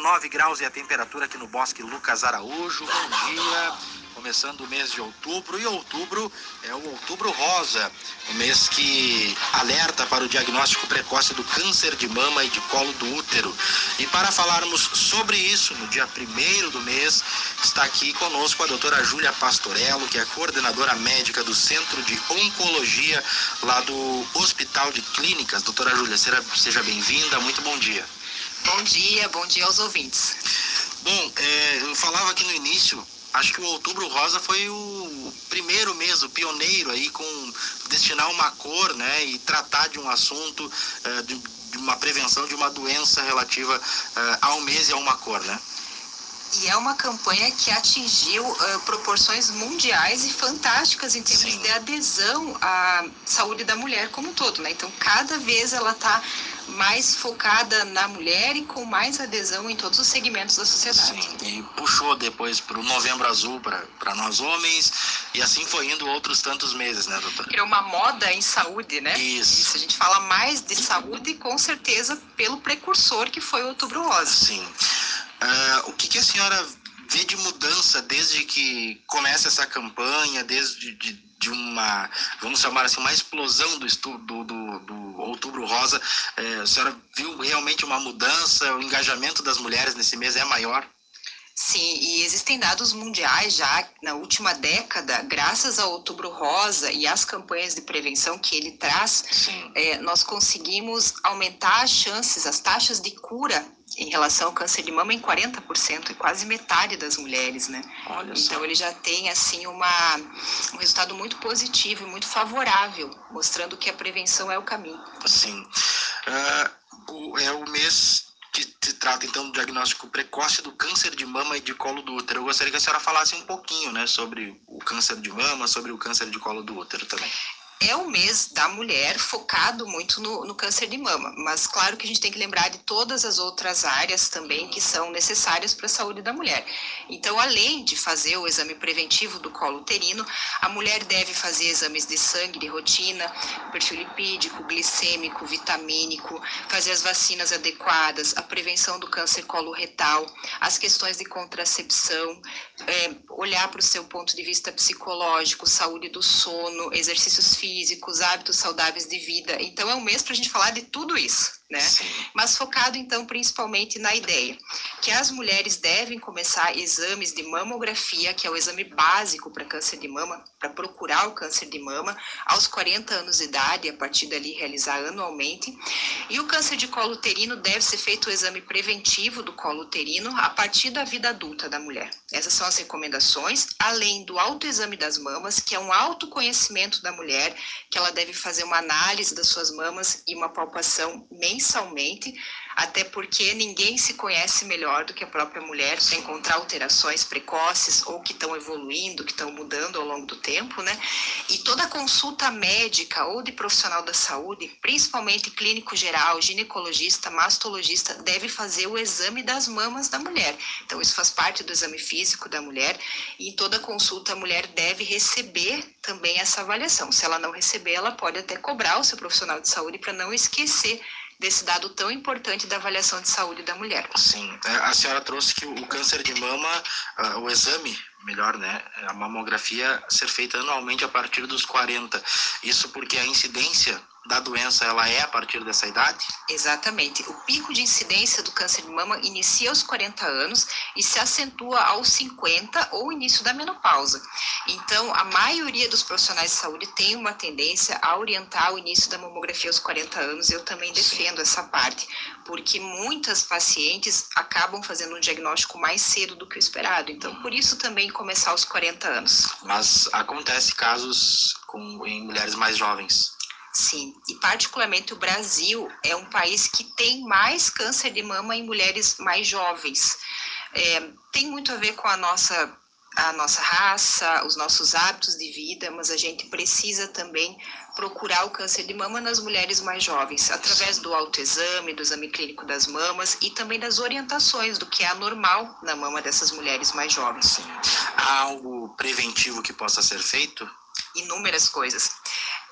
9 graus e a temperatura aqui no Bosque Lucas Araújo. Bom dia. Começando o mês de outubro e outubro é o outubro rosa, o mês que alerta para o diagnóstico precoce do câncer de mama e de colo do útero. E para falarmos sobre isso, no dia primeiro do mês, está aqui conosco a doutora Júlia Pastorello, que é coordenadora médica do Centro de Oncologia lá do Hospital de Clínicas. Doutora Júlia, seja bem-vinda, muito bom dia. Bom dia, bom dia aos ouvintes. Bom, é, eu falava aqui no início, acho que o Outubro Rosa foi o primeiro mês, o pioneiro aí com destinar uma cor, né, e tratar de um assunto, é, de, de, uma prevenção de uma doença relativa é, ao mês e a uma cor, né? E é uma campanha que atingiu uh, proporções mundiais e fantásticas em termos Sim. de adesão à saúde da mulher como um todo, né? Então, cada vez ela está mais focada na mulher e com mais adesão em todos os segmentos da sociedade. Sim, e puxou depois para o Novembro Azul para nós homens, e assim foi indo outros tantos meses, né, doutora? Criou uma moda em saúde, né? Isso. Isso. A gente fala mais de saúde, com certeza, pelo precursor que foi o Outubro Rosa. Sim. Uh, o que, que a senhora vê de mudança desde que começa essa campanha, desde de, de uma, vamos chamar assim, uma explosão do estudo do, do Outubro Rosa? É, a senhora viu realmente uma mudança? O engajamento das mulheres nesse mês é maior? Sim, e existem dados mundiais já na última década, graças ao Outubro Rosa e às campanhas de prevenção que ele traz, é, nós conseguimos aumentar as chances, as taxas de cura em relação ao câncer de mama em 40%, e quase metade das mulheres, né? Olha então só. ele já tem assim uma, um resultado muito positivo e muito favorável, mostrando que a prevenção é o caminho. Sim. Uh, é o mês que se trata então do diagnóstico precoce do câncer de mama e de colo do útero. Eu gostaria que a senhora falasse um pouquinho, né, sobre o câncer de mama, sobre o câncer de colo do útero também é o mês da mulher focado muito no, no, câncer de mama, mas claro que a gente tem que lembrar de todas as outras áreas também que são necessárias para a saúde da mulher. Então, além de fazer o exame preventivo do colo uterino, a mulher deve fazer exames de sangue de rotina, perfil lipídico, glicêmico, vitamínico, fazer as vacinas adequadas, a prevenção do câncer coloretal, as questões de contracepção, é, olhar para o seu ponto de vista psicológico, saúde do sono, exercícios físicos físicos, hábitos saudáveis de vida. Então é um mês para a gente falar de tudo isso né? Sim. Mas focado então principalmente na ideia que as mulheres devem começar exames de mamografia, que é o exame básico para câncer de mama, para procurar o câncer de mama aos 40 anos de idade, a partir dali realizar anualmente. E o câncer de colo uterino deve ser feito o exame preventivo do colo uterino a partir da vida adulta da mulher. Essas são as recomendações, além do autoexame das mamas, que é um autoconhecimento da mulher, que ela deve fazer uma análise das suas mamas e uma palpação mensal mensalmente, até porque ninguém se conhece melhor do que a própria mulher para encontrar alterações precoces ou que estão evoluindo, que estão mudando ao longo do tempo, né? E toda consulta médica ou de profissional da saúde, principalmente clínico geral, ginecologista, mastologista, deve fazer o exame das mamas da mulher. Então, isso faz parte do exame físico da mulher e em toda consulta a mulher deve receber também essa avaliação. Se ela não receber, ela pode até cobrar o seu profissional de saúde para não esquecer desse dado tão importante da avaliação de saúde da mulher. Sim, é, a senhora trouxe que o câncer de mama, o exame, melhor, né, a mamografia ser feita anualmente a partir dos 40. Isso porque a incidência da doença ela é a partir dessa idade? Exatamente. O pico de incidência do câncer de mama inicia aos 40 anos e se acentua aos 50 ou início da menopausa. Então, a maioria dos profissionais de saúde tem uma tendência a orientar o início da mamografia aos 40 anos. Eu também defendo essa parte, porque muitas pacientes acabam fazendo um diagnóstico mais cedo do que o esperado. Então, por isso também começar aos 40 anos. Mas acontece casos com em mulheres mais jovens. Sim, e particularmente o Brasil é um país que tem mais câncer de mama em mulheres mais jovens. É, tem muito a ver com a nossa a nossa raça, os nossos hábitos de vida, mas a gente precisa também procurar o câncer de mama nas mulheres mais jovens, através do autoexame, do exame clínico das mamas e também das orientações do que é anormal na mama dessas mulheres mais jovens. Há algo preventivo que possa ser feito? Inúmeras coisas.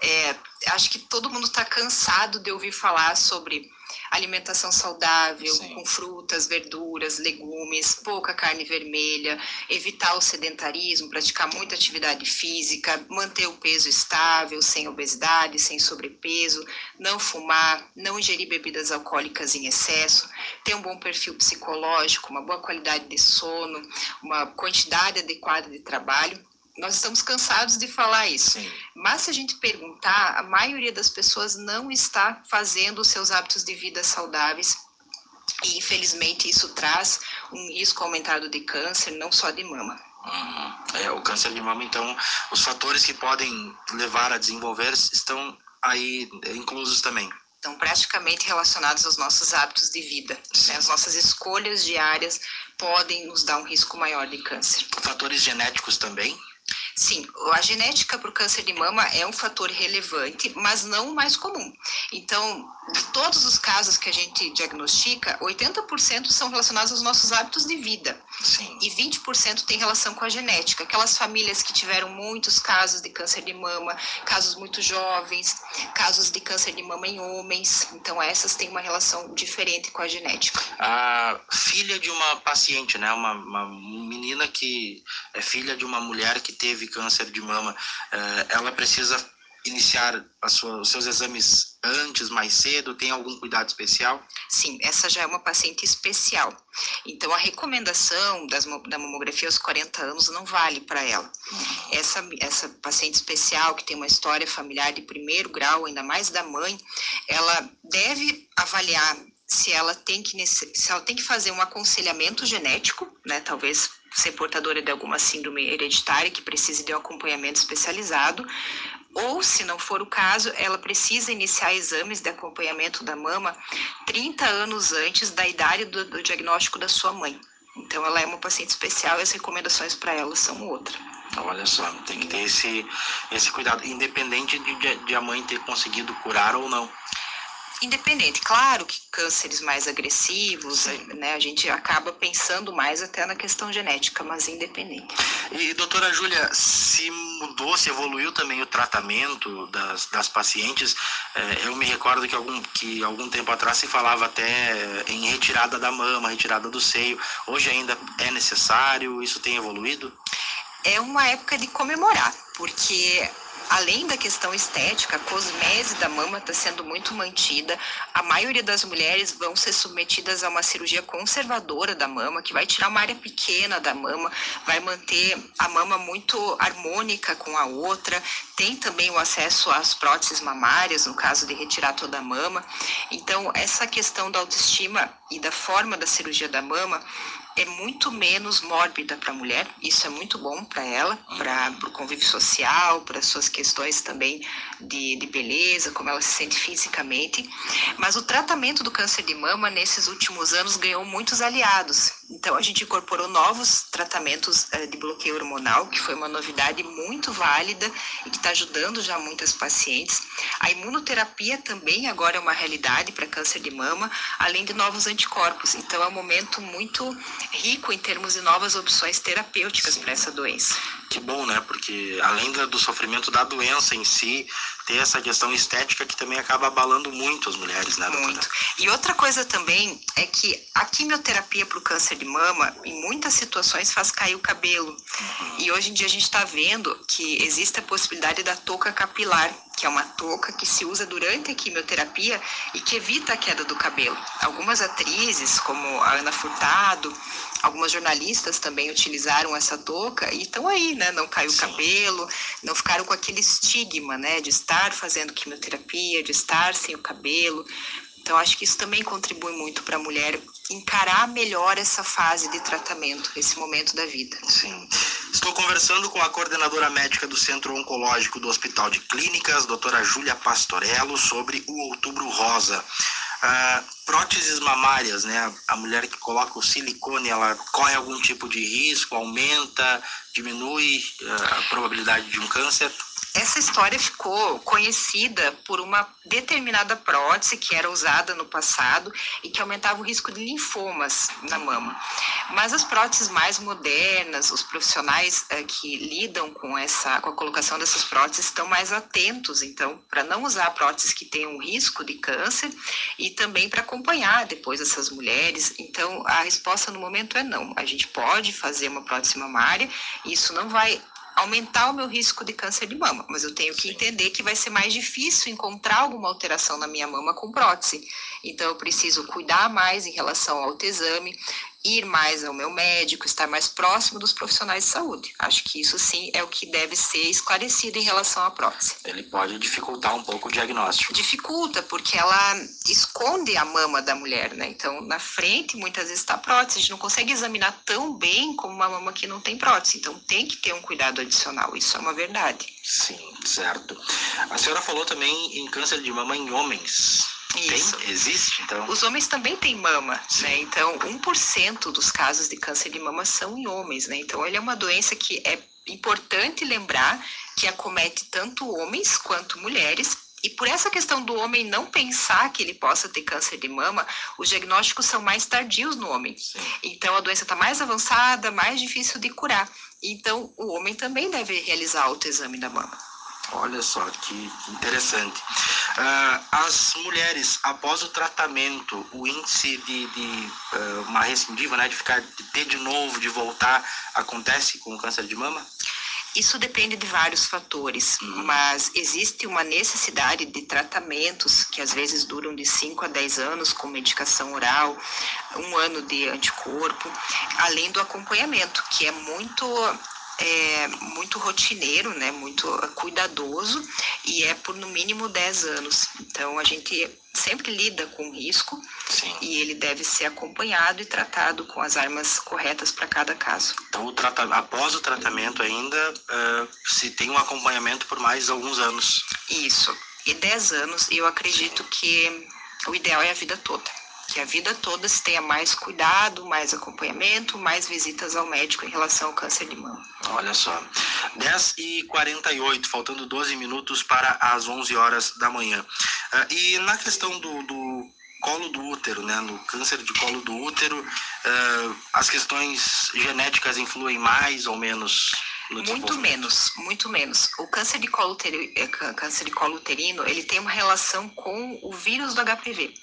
É, acho que todo mundo está cansado de ouvir falar sobre alimentação saudável, Sim. com frutas, verduras, legumes, pouca carne vermelha, evitar o sedentarismo, praticar muita atividade física, manter o peso estável, sem obesidade, sem sobrepeso, não fumar, não ingerir bebidas alcoólicas em excesso, ter um bom perfil psicológico, uma boa qualidade de sono, uma quantidade adequada de trabalho nós estamos cansados de falar isso. Sim. Mas se a gente perguntar, a maioria das pessoas não está fazendo os seus hábitos de vida saudáveis. E infelizmente isso traz um risco aumentado de câncer, não só de mama. Uhum. É, o câncer de mama, então, os fatores que podem levar a desenvolver estão aí inclusos também estão praticamente relacionados aos nossos hábitos de vida. Né? As nossas escolhas diárias podem nos dar um risco maior de câncer. Fatores genéticos também? Sim, a genética para o câncer de mama é um fator relevante, mas não o mais comum. Então, de todos os casos que a gente diagnostica, 80% são relacionados aos nossos hábitos de vida. Sim. E 20% tem relação com a genética. Aquelas famílias que tiveram muitos casos de câncer de mama, casos muito jovens, casos de câncer de mama em homens. Então, essas têm uma relação diferente com a genética. A filha de uma paciente, né? Uma, uma menina que é filha de uma mulher que teve câncer de mama, eh, ela precisa iniciar sua, os seus exames antes, mais cedo? Tem algum cuidado especial? Sim, essa já é uma paciente especial. Então, a recomendação das, da mamografia aos 40 anos não vale para ela. Essa, essa paciente especial, que tem uma história familiar de primeiro grau, ainda mais da mãe, ela deve avaliar se ela tem que, se ela tem que fazer um aconselhamento genético, né, talvez ser portadora de alguma síndrome hereditária que precise de um acompanhamento especializado, ou, se não for o caso, ela precisa iniciar exames de acompanhamento da mama 30 anos antes da idade do, do diagnóstico da sua mãe. Então, ela é uma paciente especial e as recomendações para ela são outra. Então, olha só, tem que ter esse, esse cuidado, independente de, de a mãe ter conseguido curar ou não independente. Claro que cânceres mais agressivos, né, a gente acaba pensando mais até na questão genética, mas independente. E, doutora Júlia, se mudou, se evoluiu também o tratamento das, das pacientes? É, eu me recordo que algum, que algum tempo atrás se falava até em retirada da mama, retirada do seio. Hoje ainda é necessário? Isso tem evoluído? É uma época de comemorar, porque além da questão estética, a cosmese da mama está sendo muito mantida. A maioria das mulheres vão ser submetidas a uma cirurgia conservadora da mama, que vai tirar uma área pequena da mama, vai manter a mama muito harmônica com a outra. Tem também o acesso às próteses mamárias, no caso de retirar toda a mama. Então, essa questão da autoestima e da forma da cirurgia da mama é muito menos mórbida para a mulher, isso é muito bom para ela, para o convívio social, para suas questões também de, de beleza, como ela se sente fisicamente. Mas o tratamento do câncer de mama nesses últimos anos ganhou muitos aliados. Então a gente incorporou novos tratamentos uh, de bloqueio hormonal, que foi uma novidade muito válida e que está ajudando já muitas pacientes. A imunoterapia também agora é uma realidade para câncer de mama, além de novos anticorpos. Então é um momento muito rico em termos de novas opções terapêuticas para essa doença. Que bom, né? Porque além do sofrimento da doença em si, tem essa questão estética que também acaba abalando muito as mulheres, né? Doutora? Muito. E outra coisa também é que a quimioterapia para o câncer de mama, em muitas situações, faz cair o cabelo. E hoje em dia a gente está vendo que existe a possibilidade da touca capilar, que é uma touca que se usa durante a quimioterapia e que evita a queda do cabelo. Algumas atrizes, como a Ana Furtado, algumas jornalistas também utilizaram essa touca e estão aí, né? Não caiu o cabelo, não ficaram com aquele estigma, né? De estar fazendo quimioterapia, de estar sem o cabelo. Então, acho que isso também contribui muito para a mulher encarar melhor essa fase de tratamento, esse momento da vida. Sim. Estou conversando com a coordenadora médica do Centro Oncológico do Hospital de Clínicas, doutora Júlia Pastorello, sobre o Outubro Rosa. Uh, próteses mamárias, né? A mulher que coloca o silicone, ela corre algum tipo de risco, aumenta, diminui uh, a probabilidade de um câncer? Essa história ficou conhecida por uma determinada prótese que era usada no passado e que aumentava o risco de linfomas na mama. Mas as próteses mais modernas, os profissionais é, que lidam com essa, com a colocação dessas próteses estão mais atentos, então, para não usar próteses que tenham risco de câncer e também para acompanhar depois essas mulheres. Então, a resposta no momento é não. A gente pode fazer uma prótese mamária, isso não vai aumentar o meu risco de câncer de mama, mas eu tenho que entender que vai ser mais difícil encontrar alguma alteração na minha mama com prótese. Então eu preciso cuidar mais em relação ao autoexame, ir mais ao meu médico, estar mais próximo dos profissionais de saúde. Acho que isso sim é o que deve ser esclarecido em relação à prótese. Ele pode dificultar um pouco o diagnóstico. Dificulta, porque ela esconde a mama da mulher, né? Então, na frente, muitas vezes está prótese. A gente não consegue examinar tão bem como uma mama que não tem prótese. Então, tem que ter um cuidado adicional. Isso é uma verdade. Sim, certo. A senhora falou também em câncer de mama em homens. Isso. Tem? Existe, então? Os homens também têm mama, Sim. né? Então, 1% dos casos de câncer de mama são em homens, né? Então, ele é uma doença que é importante lembrar que acomete tanto homens quanto mulheres. E por essa questão do homem não pensar que ele possa ter câncer de mama, os diagnósticos são mais tardios no homem. Sim. Então, a doença está mais avançada, mais difícil de curar. Então, o homem também deve realizar autoexame da mama. Olha só que interessante. Uh, as mulheres, após o tratamento, o índice de, de uh, uma recidiva, né, de ficar, de ter de novo, de voltar, acontece com o câncer de mama? Isso depende de vários fatores, uhum. mas existe uma necessidade de tratamentos que às vezes duram de 5 a 10 anos com medicação oral, um ano de anticorpo, além do acompanhamento, que é muito é muito rotineiro, né, muito cuidadoso e é por no mínimo 10 anos. Então a gente sempre lida com risco Sim. e ele deve ser acompanhado e tratado com as armas corretas para cada caso. Então o trata após o tratamento ainda uh, se tem um acompanhamento por mais alguns anos. Isso. E 10 anos eu acredito Sim. que o ideal é a vida toda que a vida toda se tenha mais cuidado, mais acompanhamento, mais visitas ao médico em relação ao câncer de mama. Olha só, 10 e 48, faltando 12 minutos para as 11 horas da manhã. Uh, e na questão do, do colo do útero, né? No câncer de colo do útero, uh, as questões genéticas influem mais ou menos muito menos, muito menos. O câncer de colo, uterino, eh, câncer de colo uterino, ele tem uma relação com o vírus do HPV.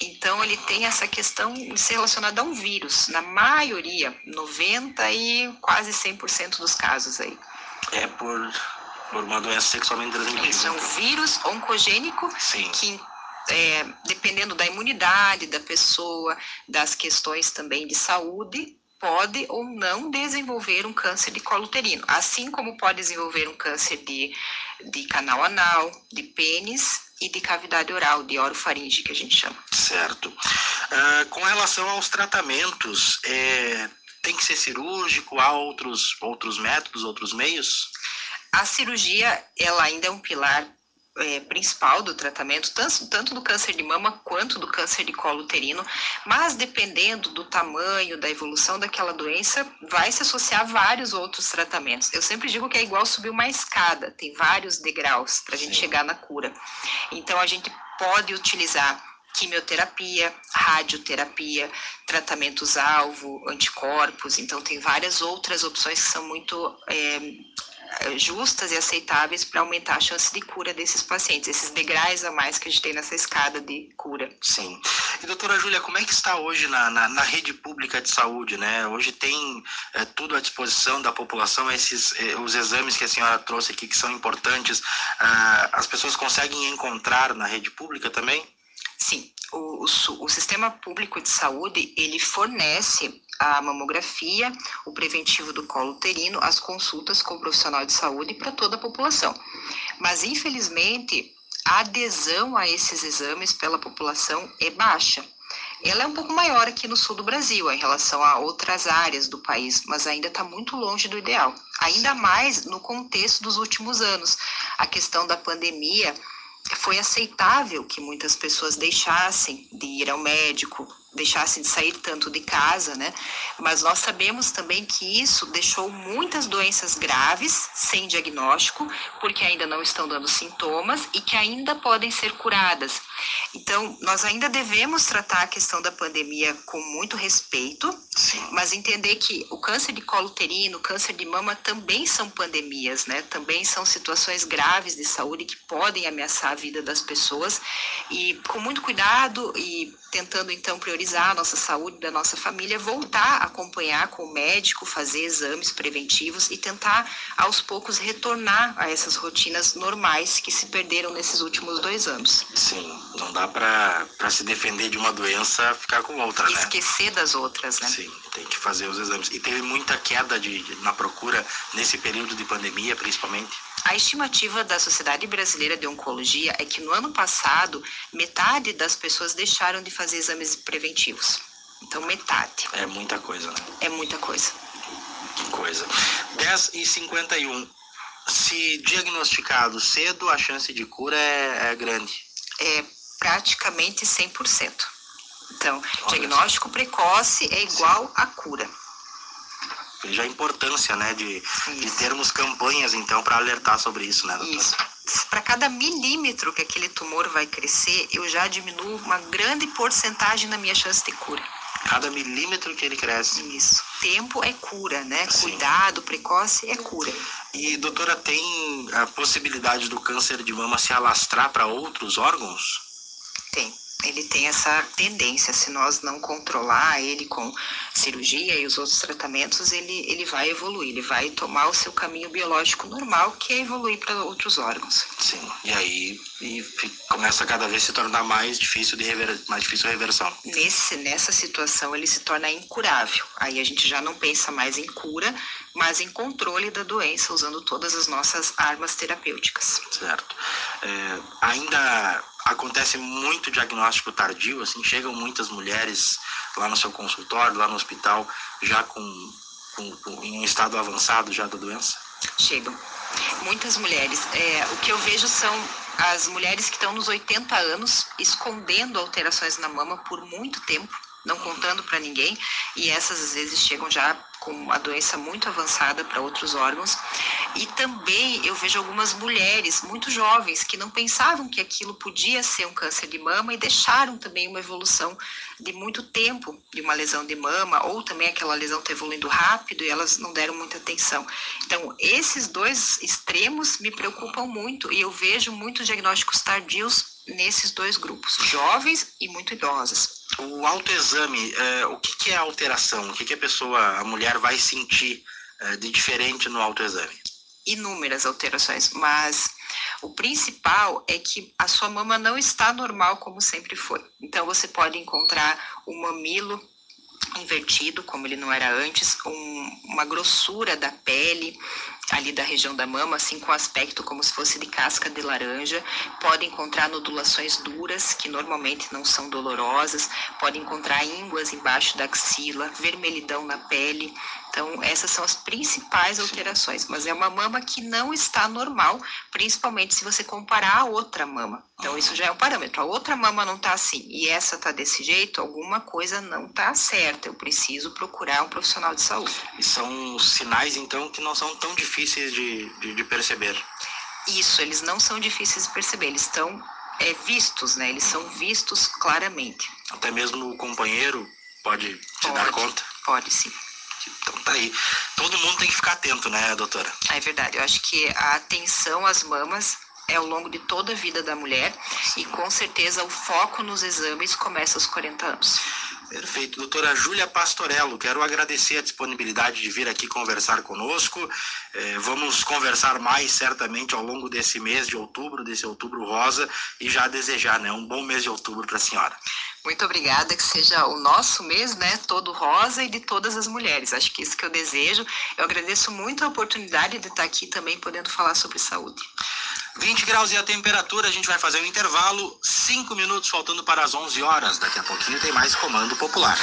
Então, ele tem essa questão de ser relacionado a um vírus, na maioria, 90 e quase 100% dos casos aí. É por, por uma doença sexualmente transmissível. Isso, é um vírus oncogênico Sim. que é, dependendo da imunidade da pessoa, das questões também de saúde, pode ou não desenvolver um câncer de colo uterino, assim como pode desenvolver um câncer de, de canal anal, de pênis e de cavidade oral, de orofaringe, que a gente chama. Certo. Uh, com relação aos tratamentos, é, tem que ser cirúrgico? Há outros, outros métodos, outros meios? A cirurgia, ela ainda é um pilar é, principal do tratamento, tanto, tanto do câncer de mama quanto do câncer de colo uterino, mas dependendo do tamanho, da evolução daquela doença, vai se associar vários outros tratamentos. Eu sempre digo que é igual subir uma escada, tem vários degraus para a gente chegar na cura. Então, a gente pode utilizar quimioterapia, radioterapia, tratamentos-alvo, anticorpos, então tem várias outras opções que são muito é, justas e aceitáveis para aumentar a chance de cura desses pacientes, esses degraus a mais que a gente tem nessa escada de cura. Sim. E doutora Júlia, como é que está hoje na, na, na rede pública de saúde, né? Hoje tem é, tudo à disposição da população, esses é, os exames que a senhora trouxe aqui que são importantes, ah, as pessoas conseguem encontrar na rede pública também? Sim, o, o, o, sistema público de saúde ele fornece a mamografia, o preventivo do colo uterino, as consultas com o profissional de saúde para toda a população. Mas infelizmente a adesão a esses exames pela população é baixa. Ela é um pouco maior aqui no sul do Brasil em relação a outras áreas do país, mas ainda está muito longe do ideal. Ainda mais no contexto dos últimos anos. A questão da pandemia foi aceitável que muitas pessoas deixassem de ir ao médico deixassem de sair tanto de casa, né? Mas nós sabemos também que isso deixou muitas doenças graves sem diagnóstico, porque ainda não estão dando sintomas e que ainda podem ser curadas. Então, nós ainda devemos tratar a questão da pandemia com muito respeito, Sim. mas entender que o câncer de colo uterino, o câncer de mama também são pandemias, né? Também são situações graves de saúde que podem ameaçar a vida das pessoas e com muito cuidado e tentando então priorizar a nossa saúde da nossa família, voltar a acompanhar com o médico, fazer exames preventivos e tentar aos poucos retornar a essas rotinas normais que se perderam nesses últimos dois anos. Sim, não dá para se defender de uma doença ficar com outra, né? Esquecer das outras, né? Sim, tem que fazer os exames. E teve muita queda de, na procura nesse período de pandemia, principalmente? A estimativa da Sociedade Brasileira de Oncologia é que no ano passado, metade das pessoas deixaram de fazer exames preventivos. Então, metade. É muita coisa, né? É muita coisa. Que coisa. 10 e 51. Se diagnosticado cedo, a chance de cura é, é grande. É praticamente 100%. Então, Olha diagnóstico precoce é igual Sim. a cura. Veja a importância, né, de, de termos campanhas, então, para alertar sobre isso, né, doutora? Isso. Para cada milímetro que aquele tumor vai crescer, eu já diminuo uma grande porcentagem na minha chance de cura. Cada milímetro que ele cresce. Isso. Tempo é cura, né? Sim. Cuidado precoce é cura. E, doutora, tem a possibilidade do câncer de mama se alastrar para outros órgãos? Tem ele tem essa tendência, se nós não controlar ele com cirurgia e os outros tratamentos, ele, ele vai evoluir, ele vai tomar o seu caminho biológico normal, que é evoluir para outros órgãos. Sim, e aí e começa a cada vez se tornar mais difícil de rever, mais difícil a reversão. Nesse, nessa situação ele se torna incurável. Aí a gente já não pensa mais em cura, mas em controle da doença, usando todas as nossas armas terapêuticas. Certo. É, ainda acontece muito diagnóstico tardio, assim, chegam muitas mulheres lá no seu consultório, lá no hospital, já com, com, com em um estado avançado já da doença? Chegam. Muitas mulheres. É, o que eu vejo são as mulheres que estão nos 80 anos escondendo alterações na mama por muito tempo, não contando para ninguém, e essas às vezes chegam já com a doença muito avançada para outros órgãos. E também eu vejo algumas mulheres muito jovens que não pensavam que aquilo podia ser um câncer de mama e deixaram também uma evolução de muito tempo de uma lesão de mama, ou também aquela lesão está evoluindo rápido e elas não deram muita atenção. Então, esses dois extremos me preocupam muito e eu vejo muitos diagnósticos tardios nesses dois grupos, jovens e muito idosas. O autoexame, é, o que, que, é alteração? O que, que a pessoa, a mulher, vai sentir é, de diferente no autoexame? Inúmeras alterações, mas o principal é que a sua mama não está normal como sempre foi. Então você pode encontrar o mamilo invertido, como ele não era antes, um, uma grossura da pele ali da região da mama, assim com aspecto como se fosse de casca de laranja. Pode encontrar nodulações duras, que normalmente não são dolorosas. Pode encontrar ínguas embaixo da axila, vermelhidão na pele. Então, essas são as principais alterações, mas é uma mama que não está normal, principalmente se você comparar a outra mama. Então, isso já é um parâmetro. A outra mama não está assim e essa está desse jeito, alguma coisa não está certa. Eu preciso procurar um profissional de saúde. E são sinais, então, que não são tão difíceis de, de, de perceber. Isso, eles não são difíceis de perceber, eles estão é, vistos, né? Eles são vistos claramente. Até mesmo o companheiro pode te pode, dar conta? Pode, sim. Então tá aí. Todo mundo tem que ficar atento, né, doutora? É verdade. Eu acho que a atenção às mamas é ao longo de toda a vida da mulher e com certeza o foco nos exames começa aos 40 anos. Perfeito. Doutora Júlia Pastorello, quero agradecer a disponibilidade de vir aqui conversar conosco. É, vamos conversar mais certamente ao longo desse mês de outubro, desse outubro rosa, e já desejar né, um bom mês de outubro para a senhora. Muito obrigada, que seja o nosso mês, né, todo rosa e de todas as mulheres. Acho que isso que eu desejo. Eu agradeço muito a oportunidade de estar aqui também podendo falar sobre saúde. 20 graus e a temperatura, a gente vai fazer um intervalo, 5 minutos faltando para as 11 horas. Daqui a pouquinho tem mais Comando Popular.